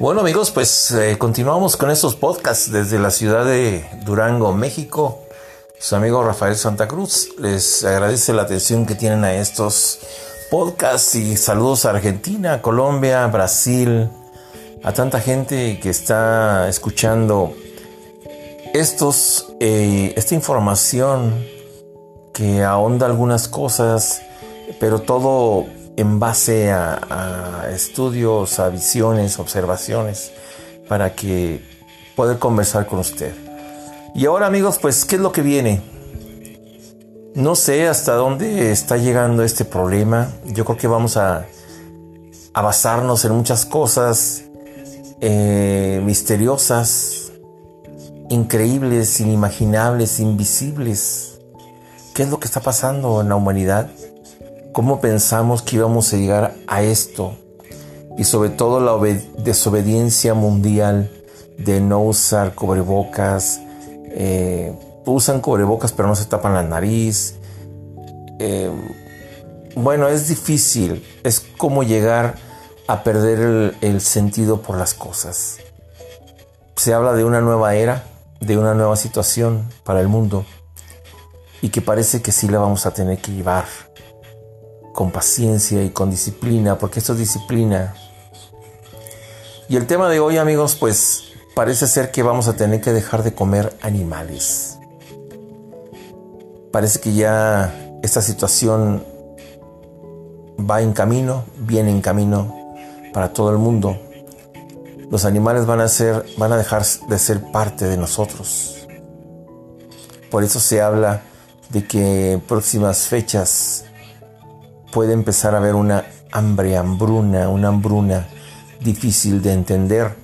Bueno amigos, pues eh, continuamos con estos podcasts desde la ciudad de Durango, México. Su amigo Rafael Santa Cruz les agradece la atención que tienen a estos podcasts y saludos a Argentina, Colombia, Brasil, a tanta gente que está escuchando estos, eh, esta información que ahonda algunas cosas, pero todo en base a, estudios, a visiones, observaciones, para que poder conversar con usted. Y ahora amigos, pues, ¿qué es lo que viene? No sé hasta dónde está llegando este problema. Yo creo que vamos a, basarnos en muchas cosas eh, misteriosas, increíbles, inimaginables, invisibles. ¿Qué es lo que está pasando en la humanidad? ¿Cómo pensamos que íbamos a llegar a esto? Y sobre todo la desobediencia mundial de no usar cubrebocas. Eh, usan cubrebocas pero no se tapan la nariz. Eh, bueno, es difícil. Es como llegar a perder el, el sentido por las cosas. Se habla de una nueva era, de una nueva situación para el mundo y que parece que sí la vamos a tener que llevar con paciencia y con disciplina, porque esto es disciplina. Y el tema de hoy, amigos, pues parece ser que vamos a tener que dejar de comer animales. Parece que ya esta situación va en camino, viene en camino para todo el mundo. Los animales van a ser, van a dejar de ser parte de nosotros. Por eso se habla de que próximas fechas puede empezar a haber una hambre, hambruna, una hambruna difícil de entender.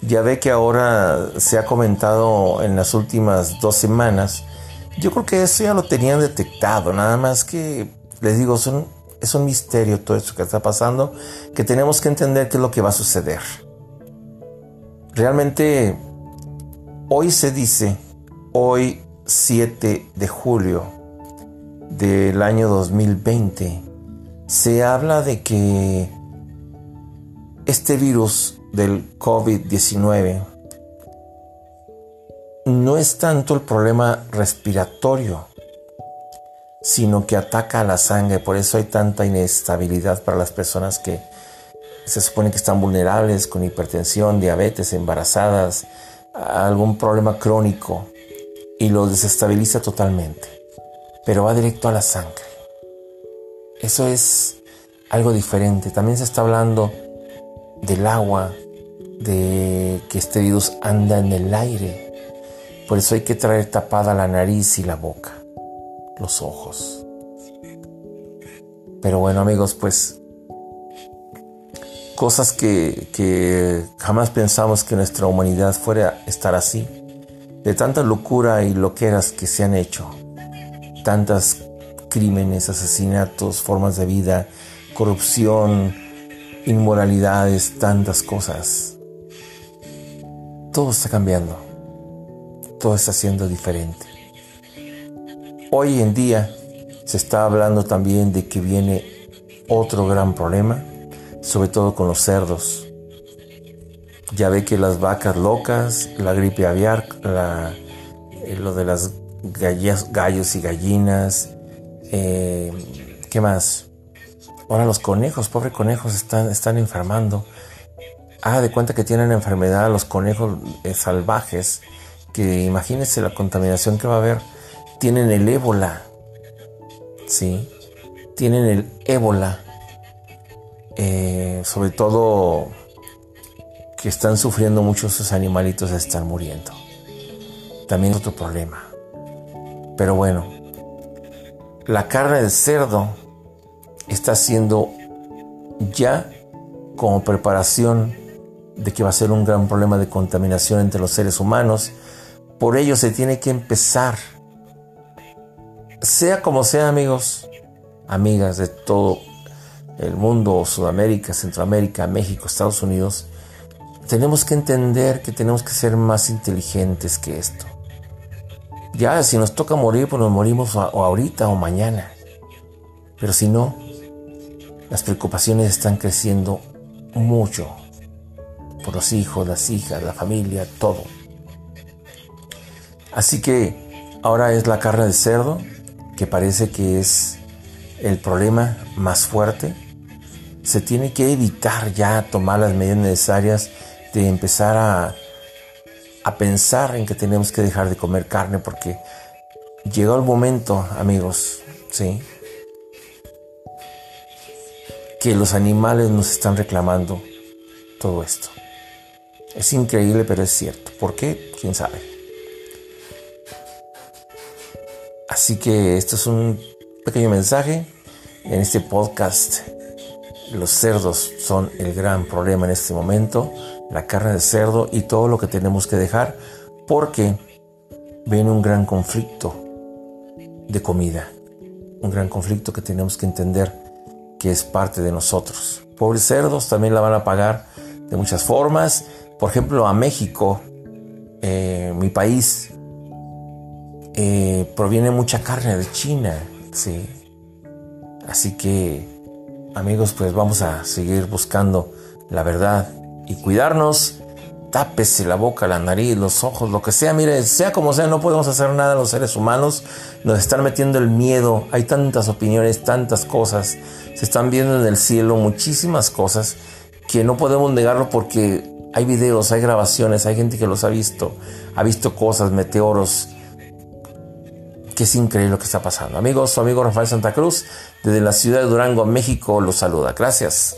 Ya ve que ahora se ha comentado en las últimas dos semanas. Yo creo que eso ya lo tenían detectado, nada más que les digo, son, es un misterio todo esto que está pasando, que tenemos que entender qué es lo que va a suceder. Realmente, hoy se dice, hoy 7 de julio del año 2020, se habla de que este virus del COVID-19 no es tanto el problema respiratorio, sino que ataca a la sangre. Por eso hay tanta inestabilidad para las personas que se supone que están vulnerables con hipertensión, diabetes, embarazadas, algún problema crónico y lo desestabiliza totalmente. Pero va directo a la sangre. Eso es algo diferente. También se está hablando del agua, de que este virus anda en el aire. Por eso hay que traer tapada la nariz y la boca, los ojos. Pero bueno amigos, pues cosas que, jamás pensamos que nuestra humanidad fuera a estar así. De tanta locura y loqueras que se han hecho. Tantas crímenes, asesinatos, formas de vida, corrupción, inmoralidades, tantas cosas. Todo está cambiando. Todo está siendo diferente. Hoy en día se está hablando también de que viene otro gran problema, sobre todo con los cerdos. Ya ve que las vacas locas, la gripe aviar, eh, lo de las gallos y gallinas, eh, ¿Qué más? Ahora los conejos, pobres conejos, están, están enfermando. Ah, de cuenta que tienen enfermedad los conejos eh, salvajes, que imagínense la contaminación que va a haber. Tienen el ébola, ¿sí? Tienen el ébola. Eh, sobre todo que están sufriendo muchos esos animalitos, están muriendo. También es otro problema. Pero bueno, la carne de cerdo está siendo ya como preparación de que va a ser un gran problema de contaminación entre los seres humanos. Por ello se tiene que empezar, sea como sea amigos, amigas de todo el mundo, Sudamérica, Centroamérica, México, Estados Unidos, tenemos que entender que tenemos que ser más inteligentes que esto. Ya, si nos toca morir, pues nos morimos o ahorita o mañana. Pero si no, las preocupaciones están creciendo mucho. por los hijos, las hijas, la familia, todo. Así que ahora es la carne de cerdo, que parece que es el problema más fuerte. Se tiene que evitar ya tomar las medidas necesarias de empezar a, a pensar en que tenemos que dejar de comer carne porque llegó el momento, amigos, ¿sí? Que los animales nos están reclamando todo esto. Es increíble, pero es cierto. ¿Por qué? ¿Quién sabe? Así que esto es un pequeño mensaje en este podcast. Los cerdos son el gran problema en este momento, la carne de cerdo y todo lo que tenemos que dejar porque viene un gran conflicto de comida, un gran conflicto que tenemos que entender que es parte de nosotros. Pobres cerdos también la van a pagar de muchas formas. Por ejemplo, a México, eh, mi país, eh, proviene mucha carne de China, sí. Así que, amigos, pues vamos a seguir buscando la verdad y cuidarnos. Tápese la boca, la nariz, los ojos, lo que sea. Mire, sea como sea, no podemos hacer nada los seres humanos. Nos están metiendo el miedo. Hay tantas opiniones, tantas cosas. Se están viendo en el cielo muchísimas cosas que no podemos negarlo porque hay videos, hay grabaciones, hay gente que los ha visto, ha visto cosas, meteoros, que es increíble lo que está pasando. Amigos, su amigo Rafael Santa Cruz, desde la ciudad de Durango, México, los saluda. Gracias.